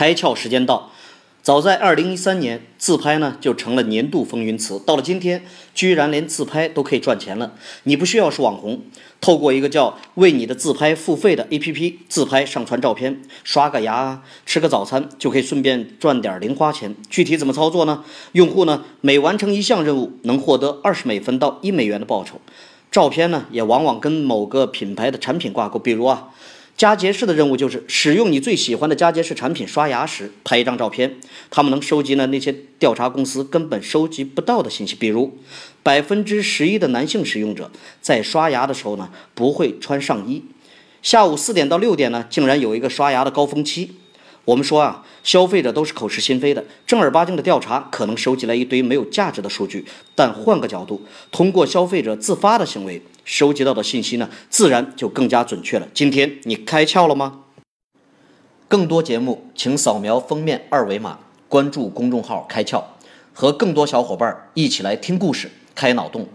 开窍时间到。早在二零一三年，自拍呢就成了年度风云词。到了今天，居然连自拍都可以赚钱了。你不需要是网红，透过一个叫“为你的自拍付费”的 APP，自拍上传照片，刷个牙，吃个早餐，就可以顺便赚点零花钱。具体怎么操作呢？用户呢每完成一项任务，能获得二十美分到一美元的报酬。照片呢也往往跟某个品牌的产品挂钩，比如啊。佳洁士的任务就是使用你最喜欢的佳洁士产品刷牙时拍一张照片，他们能收集呢那些调查公司根本收集不到的信息，比如百分之十一的男性使用者在刷牙的时候呢不会穿上衣，下午四点到六点呢竟然有一个刷牙的高峰期。我们说啊，消费者都是口是心非的，正儿八经的调查可能收集来一堆没有价值的数据，但换个角度，通过消费者自发的行为收集到的信息呢，自然就更加准确了。今天你开窍了吗？更多节目，请扫描封面二维码，关注公众号“开窍”，和更多小伙伴一起来听故事、开脑洞。